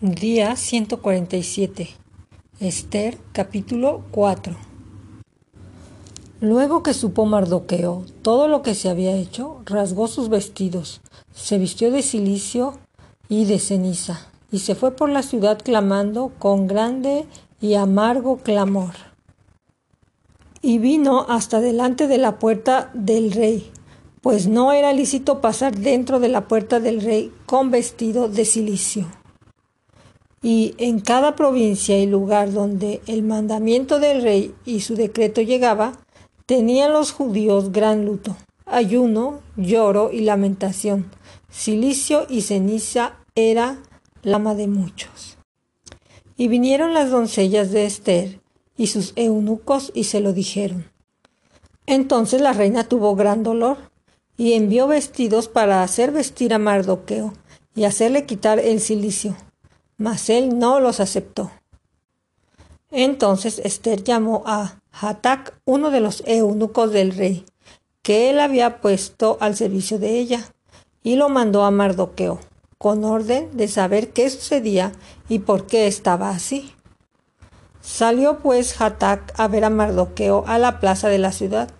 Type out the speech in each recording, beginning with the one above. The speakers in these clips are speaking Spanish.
Día 147. Esther capítulo 4. Luego que supo Mardoqueo todo lo que se había hecho, rasgó sus vestidos, se vistió de silicio y de ceniza, y se fue por la ciudad clamando con grande y amargo clamor. Y vino hasta delante de la puerta del rey, pues no era lícito pasar dentro de la puerta del rey con vestido de silicio y en cada provincia y lugar donde el mandamiento del rey y su decreto llegaba, tenían los judíos gran luto, ayuno, lloro y lamentación. Silicio y ceniza era lama de muchos. Y vinieron las doncellas de Esther y sus eunucos y se lo dijeron. Entonces la reina tuvo gran dolor y envió vestidos para hacer vestir a Mardoqueo y hacerle quitar el silicio mas él no los aceptó. Entonces Esther llamó a Hatak, uno de los eunucos del rey, que él había puesto al servicio de ella, y lo mandó a Mardoqueo, con orden de saber qué sucedía y por qué estaba así. Salió pues Hatak a ver a Mardoqueo a la plaza de la ciudad,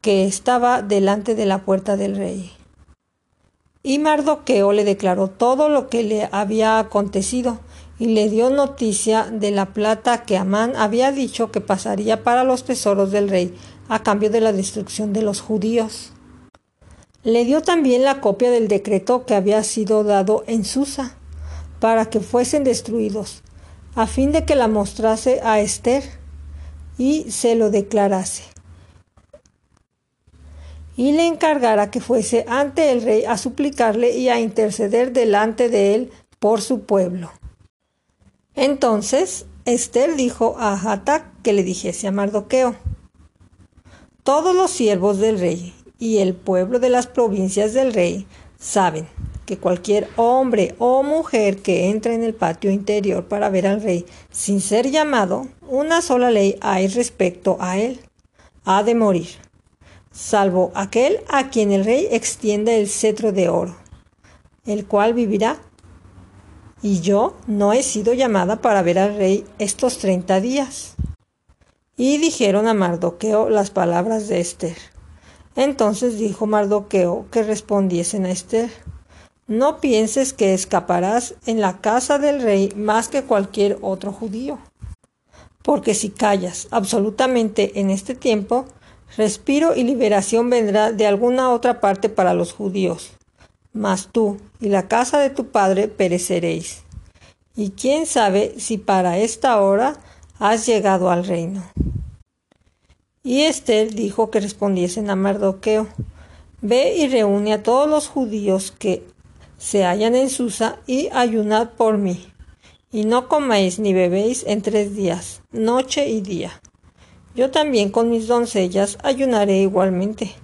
que estaba delante de la puerta del rey. Y Mardoqueo le declaró todo lo que le había acontecido y le dio noticia de la plata que Amán había dicho que pasaría para los tesoros del rey a cambio de la destrucción de los judíos. Le dio también la copia del decreto que había sido dado en Susa para que fuesen destruidos, a fin de que la mostrase a Esther y se lo declarase y le encargara que fuese ante el rey a suplicarle y a interceder delante de él por su pueblo. Entonces Esther dijo a Hatak que le dijese a Mardoqueo Todos los siervos del rey y el pueblo de las provincias del rey saben que cualquier hombre o mujer que entre en el patio interior para ver al rey sin ser llamado, una sola ley hay respecto a él. Ha de morir salvo aquel a quien el rey extienda el cetro de oro, el cual vivirá. Y yo no he sido llamada para ver al rey estos treinta días. Y dijeron a Mardoqueo las palabras de Esther. Entonces dijo Mardoqueo que respondiesen a Esther. No pienses que escaparás en la casa del rey más que cualquier otro judío. Porque si callas absolutamente en este tiempo, Respiro y liberación vendrá de alguna otra parte para los judíos. Mas tú y la casa de tu padre pereceréis. Y quién sabe si para esta hora has llegado al reino. Y Esther dijo que respondiesen a Mardoqueo, Ve y reúne a todos los judíos que se hallan en Susa y ayunad por mí. Y no comáis ni bebéis en tres días, noche y día yo también con mis doncellas ayunaré igualmente,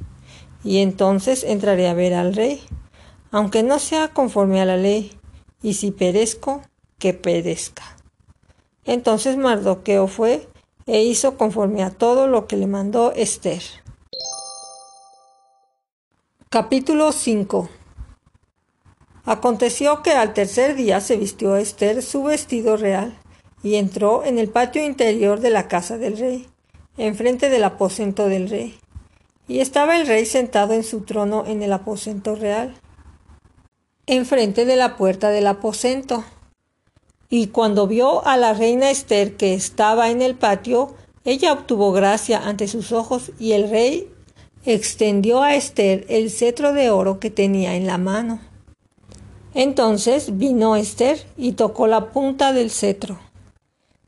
y entonces entraré a ver al rey, aunque no sea conforme a la ley, y si perezco, que perezca. Entonces Mardoqueo fue e hizo conforme a todo lo que le mandó Esther. Capítulo 5 Aconteció que al tercer día se vistió Esther su vestido real y entró en el patio interior de la casa del rey enfrente del aposento del rey. Y estaba el rey sentado en su trono en el aposento real, enfrente de la puerta del aposento. Y cuando vio a la reina Esther que estaba en el patio, ella obtuvo gracia ante sus ojos y el rey extendió a Esther el cetro de oro que tenía en la mano. Entonces vino Esther y tocó la punta del cetro.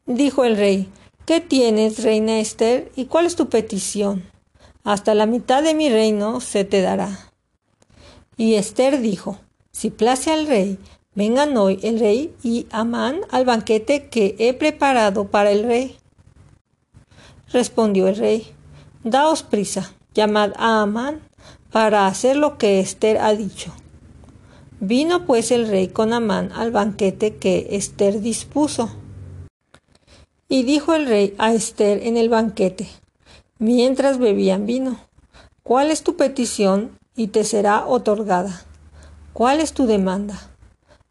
Dijo el rey, ¿Qué tienes, reina Esther, y cuál es tu petición? Hasta la mitad de mi reino se te dará. Y Esther dijo, Si place al rey, vengan hoy el rey y Amán al banquete que he preparado para el rey. Respondió el rey, Daos prisa, llamad a Amán para hacer lo que Esther ha dicho. Vino pues el rey con Amán al banquete que Esther dispuso. Y dijo el rey a Esther en el banquete, mientras bebían vino, ¿cuál es tu petición y te será otorgada? ¿Cuál es tu demanda?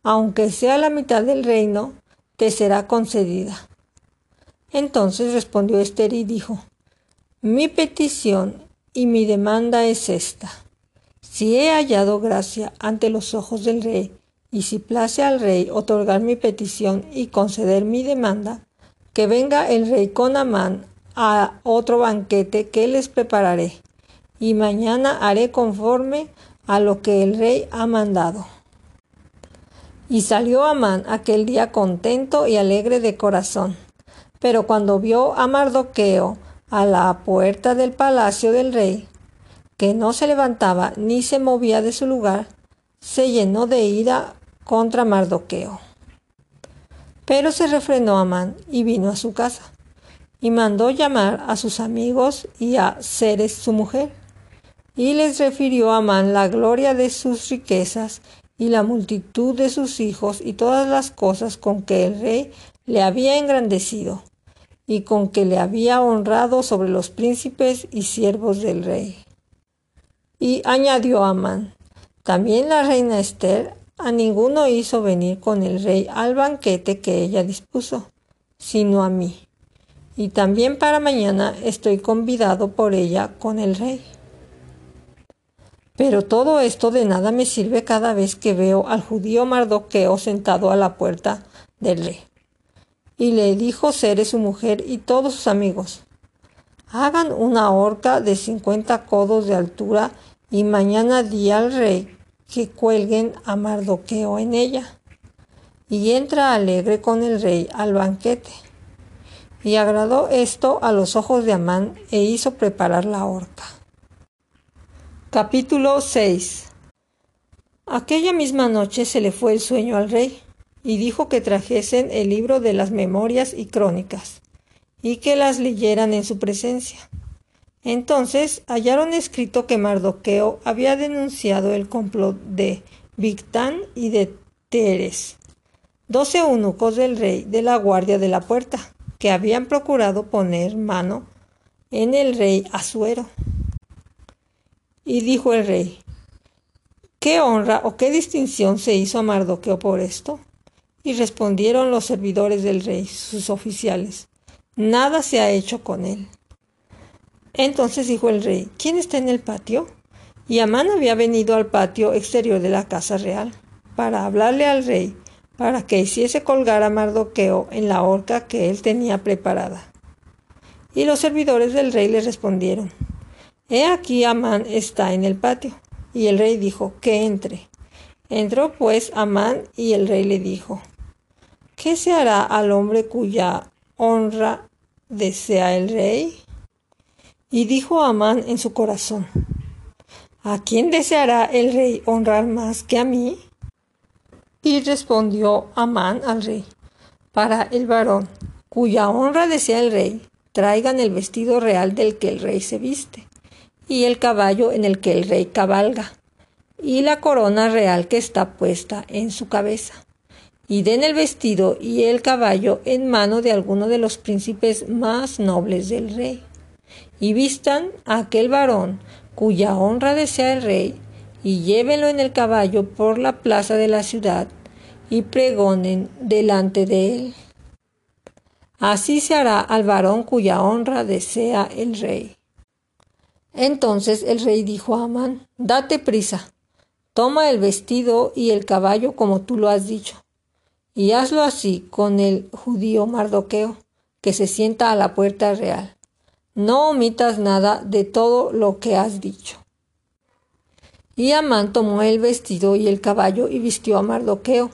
aunque sea la mitad del reino, te será concedida. Entonces respondió Esther y dijo, Mi petición y mi demanda es esta. Si he hallado gracia ante los ojos del rey, y si place al rey otorgar mi petición y conceder mi demanda, que venga el rey con Amán a otro banquete que les prepararé, y mañana haré conforme a lo que el rey ha mandado. Y salió Amán aquel día contento y alegre de corazón. Pero cuando vio a Mardoqueo a la puerta del palacio del rey, que no se levantaba ni se movía de su lugar, se llenó de ira contra Mardoqueo. Pero se refrenó Amán y vino a su casa, y mandó llamar a sus amigos y a Ceres su mujer, y les refirió a Amán la gloria de sus riquezas y la multitud de sus hijos y todas las cosas con que el rey le había engrandecido y con que le había honrado sobre los príncipes y siervos del rey. Y añadió Amán, también la reina Esther a ninguno hizo venir con el rey al banquete que ella dispuso, sino a mí. Y también para mañana estoy convidado por ella con el rey. Pero todo esto de nada me sirve cada vez que veo al judío Mardoqueo sentado a la puerta del rey. Y le dijo Ceres su mujer y todos sus amigos, hagan una horca de cincuenta codos de altura y mañana di al rey que cuelguen a Mardoqueo en ella. Y entra alegre con el rey al banquete. Y agradó esto a los ojos de Amán e hizo preparar la horca. Capítulo 6 Aquella misma noche se le fue el sueño al rey, y dijo que trajesen el libro de las memorias y crónicas, y que las leyeran en su presencia. Entonces hallaron escrito que Mardoqueo había denunciado el complot de Victán y de Teres, doce eunucos del rey de la guardia de la puerta, que habían procurado poner mano en el rey Asuero. Y dijo el rey, ¿qué honra o qué distinción se hizo a Mardoqueo por esto? Y respondieron los servidores del rey, sus oficiales, nada se ha hecho con él. Entonces dijo el rey, ¿quién está en el patio? Y Amán había venido al patio exterior de la casa real para hablarle al rey, para que hiciese colgar a Mardoqueo en la horca que él tenía preparada. Y los servidores del rey le respondieron, He aquí Amán está en el patio. Y el rey dijo, que entre. Entró pues Amán y el rey le dijo, ¿qué se hará al hombre cuya honra desea el rey? Y dijo Amán en su corazón, ¿a quién deseará el rey honrar más que a mí? Y respondió Amán al rey, para el varón cuya honra desea el rey, traigan el vestido real del que el rey se viste y el caballo en el que el rey cabalga, y la corona real que está puesta en su cabeza. Y den el vestido y el caballo en mano de alguno de los príncipes más nobles del rey. Y vistan a aquel varón cuya honra desea el rey, y llévenlo en el caballo por la plaza de la ciudad, y pregonen delante de él. Así se hará al varón cuya honra desea el rey. Entonces el rey dijo a Amán, Date prisa, toma el vestido y el caballo como tú lo has dicho, y hazlo así con el judío Mardoqueo, que se sienta a la puerta real. No omitas nada de todo lo que has dicho. Y Amán tomó el vestido y el caballo y vistió a Mardoqueo,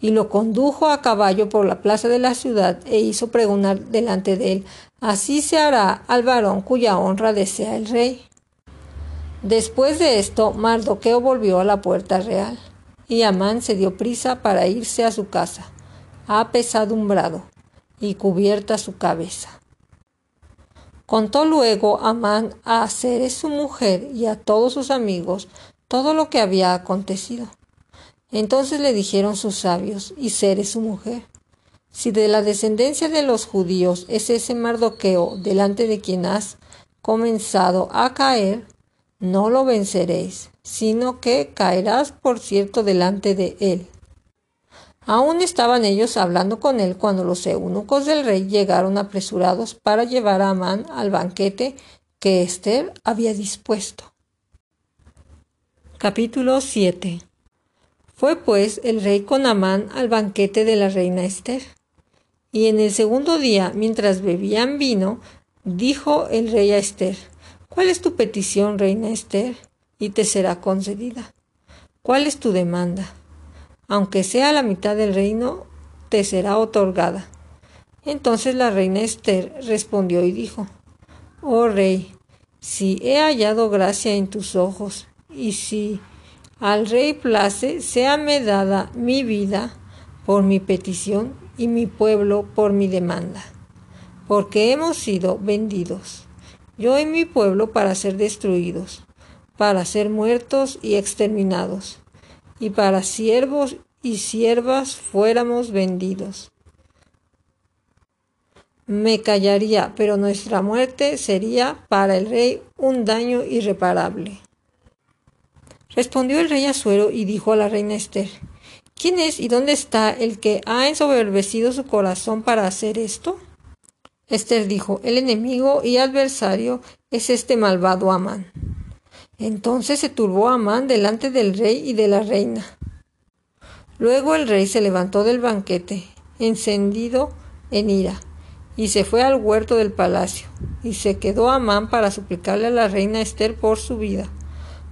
y lo condujo a caballo por la plaza de la ciudad e hizo pregonar delante de él Así se hará al varón cuya honra desea el rey. Después de esto, Mardoqueo volvió a la puerta real, y Amán se dio prisa para irse a su casa, apesadumbrado y cubierta su cabeza. Contó luego Amán a Ceres su mujer y a todos sus amigos todo lo que había acontecido. Entonces le dijeron sus sabios y Ceres su mujer, si de la descendencia de los judíos es ese Mardoqueo delante de quien has comenzado a caer, no lo venceréis, sino que caerás por cierto delante de él. Aún estaban ellos hablando con él cuando los eunucos del rey llegaron apresurados para llevar a Amán al banquete que Esther había dispuesto. Capítulo 7 Fue pues el rey con Amán al banquete de la reina Esther. Y en el segundo día, mientras bebían vino, dijo el rey a Esther, ¿Cuál es tu petición, reina Esther? Y te será concedida. ¿Cuál es tu demanda? Aunque sea la mitad del reino, te será otorgada. Entonces la reina Esther respondió y dijo, Oh rey, si he hallado gracia en tus ojos y si al rey place, séame dada mi vida por mi petición y mi pueblo por mi demanda, porque hemos sido vendidos, yo y mi pueblo para ser destruidos, para ser muertos y exterminados, y para siervos y siervas fuéramos vendidos. Me callaría, pero nuestra muerte sería para el rey un daño irreparable. Respondió el rey Asuero y dijo a la reina Esther, ¿Quién es y dónde está el que ha ensoberbecido su corazón para hacer esto? Esther dijo, el enemigo y adversario es este malvado Amán. Entonces se turbó Amán delante del rey y de la reina. Luego el rey se levantó del banquete, encendido en ira, y se fue al huerto del palacio, y se quedó Amán para suplicarle a la reina Esther por su vida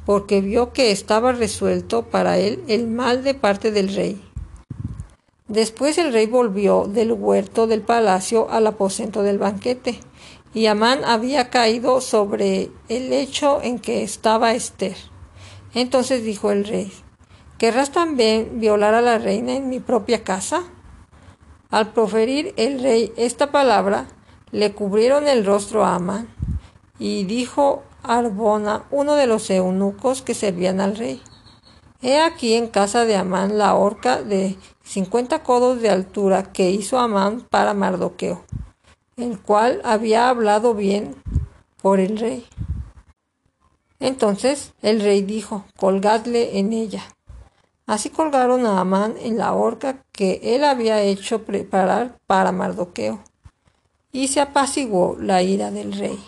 porque vio que estaba resuelto para él el mal de parte del rey. Después el rey volvió del huerto del palacio al aposento del banquete, y Amán había caído sobre el lecho en que estaba Esther. Entonces dijo el rey, ¿querrás también violar a la reina en mi propia casa? Al proferir el rey esta palabra, le cubrieron el rostro a Amán, y dijo Arbona, uno de los eunucos que servían al rey. He aquí en casa de Amán la horca de cincuenta codos de altura que hizo Amán para Mardoqueo, el cual había hablado bien por el rey. Entonces el rey dijo, colgadle en ella. Así colgaron a Amán en la horca que él había hecho preparar para Mardoqueo, y se apaciguó la ira del rey.